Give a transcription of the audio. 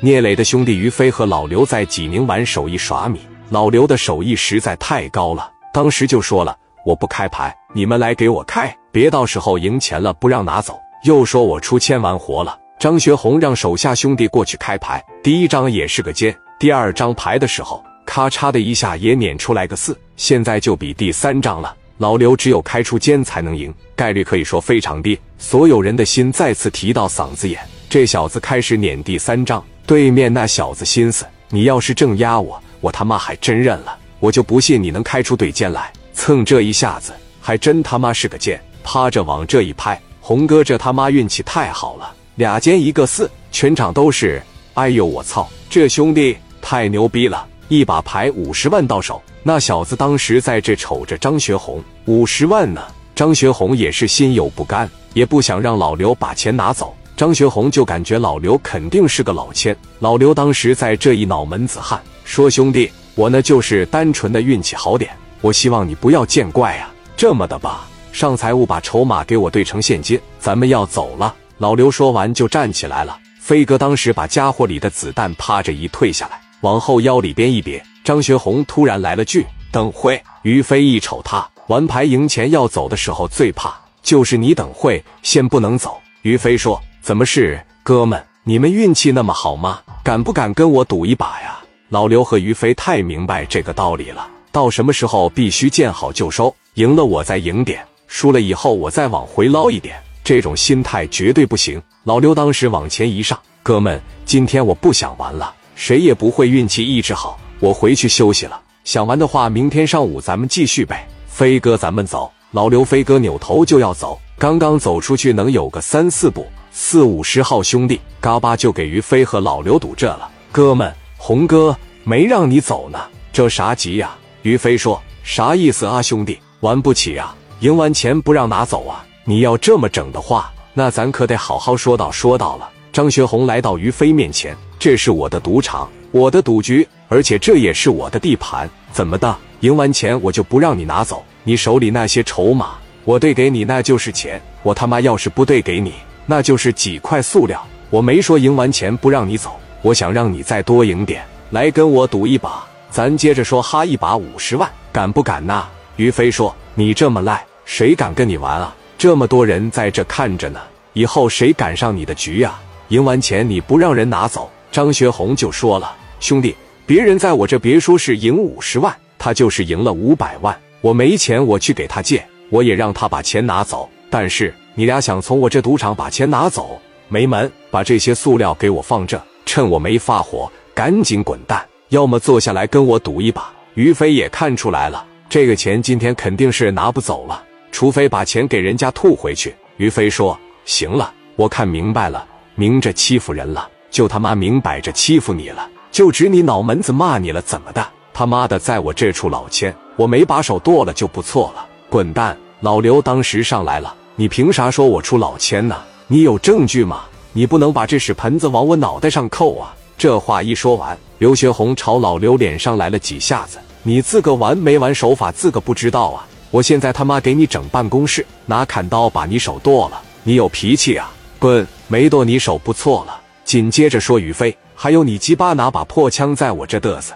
聂磊的兄弟于飞和老刘在济宁玩手艺耍米，老刘的手艺实在太高了，当时就说了：“我不开牌，你们来给我开，别到时候赢钱了不让拿走。”又说我出千完活了。张学红让手下兄弟过去开牌，第一张也是个尖，第二张牌的时候，咔嚓的一下也撵出来个四，现在就比第三张了。老刘只有开出尖才能赢，概率可以说非常低。所有人的心再次提到嗓子眼，这小子开始撵第三张。对面那小子心思，你要是正压我，我他妈还真认了。我就不信你能开出对尖来。蹭这一下子，还真他妈是个尖，趴着往这一拍，红哥这他妈运气太好了，俩尖一个四，全场都是。哎呦我操，这兄弟太牛逼了！一把牌五十万到手，那小子当时在这瞅着张学红，五十万呢。张学红也是心有不甘，也不想让老刘把钱拿走。张学红就感觉老刘肯定是个老千。老刘当时在这一脑门子汗，说：“兄弟，我呢就是单纯的运气好点，我希望你不要见怪啊。这么的吧，上财务把筹码给我兑成现金，咱们要走了。”老刘说完就站起来了。飞哥当时把家伙里的子弹趴着一退下来，往后腰里边一别。张学红突然来了句：“等会。”于飞一瞅他，玩牌赢钱要走的时候最怕就是你等会，先不能走。于飞说。怎么是哥们？你们运气那么好吗？敢不敢跟我赌一把呀？老刘和于飞太明白这个道理了，到什么时候必须见好就收，赢了我再赢点，输了以后我再往回捞一点，这种心态绝对不行。老刘当时往前一上，哥们，今天我不想玩了，谁也不会运气一直好，我回去休息了。想玩的话，明天上午咱们继续呗。飞哥，咱们走。老刘，飞哥扭头就要走，刚刚走出去能有个三四步。四五十号兄弟，嘎巴就给于飞和老刘堵这了。哥们，红哥没让你走呢，这啥急呀？于飞说：“啥意思啊，兄弟？玩不起啊？赢完钱不让拿走啊？你要这么整的话，那咱可得好好说道说道了。”张学红来到于飞面前：“这是我的赌场，我的赌局，而且这也是我的地盘。怎么的？赢完钱我就不让你拿走？你手里那些筹码，我兑给你那就是钱。我他妈要是不兑给你……”那就是几块塑料，我没说赢完钱不让你走，我想让你再多赢点，来跟我赌一把。咱接着说，哈一把五十万，敢不敢呐？于飞说：“你这么赖，谁敢跟你玩啊？这么多人在这看着呢，以后谁敢上你的局呀？赢完钱你不让人拿走。”张学红就说了：“兄弟，别人在我这别说是赢五十万，他就是赢了五百万，我没钱我去给他借，我也让他把钱拿走，但是。”你俩想从我这赌场把钱拿走，没门！把这些塑料给我放这，趁我没发火，赶紧滚蛋！要么坐下来跟我赌一把。于飞也看出来了，这个钱今天肯定是拿不走了，除非把钱给人家吐回去。于飞说：“行了，我看明白了，明着欺负人了，就他妈明摆着欺负你了，就指你脑门子骂你了，怎么的？他妈的，在我这处老千，我没把手剁了就不错了，滚蛋！”老刘当时上来了。你凭啥说我出老千呢？你有证据吗？你不能把这屎盆子往我脑袋上扣啊！这话一说完，刘学红朝老刘脸上来了几下子。你自个玩没玩手法，自个不知道啊！我现在他妈给你整办公室，拿砍刀把你手剁了！你有脾气啊？滚！没剁你手不错了。紧接着说于飞，还有你鸡巴拿把破枪在我这嘚瑟。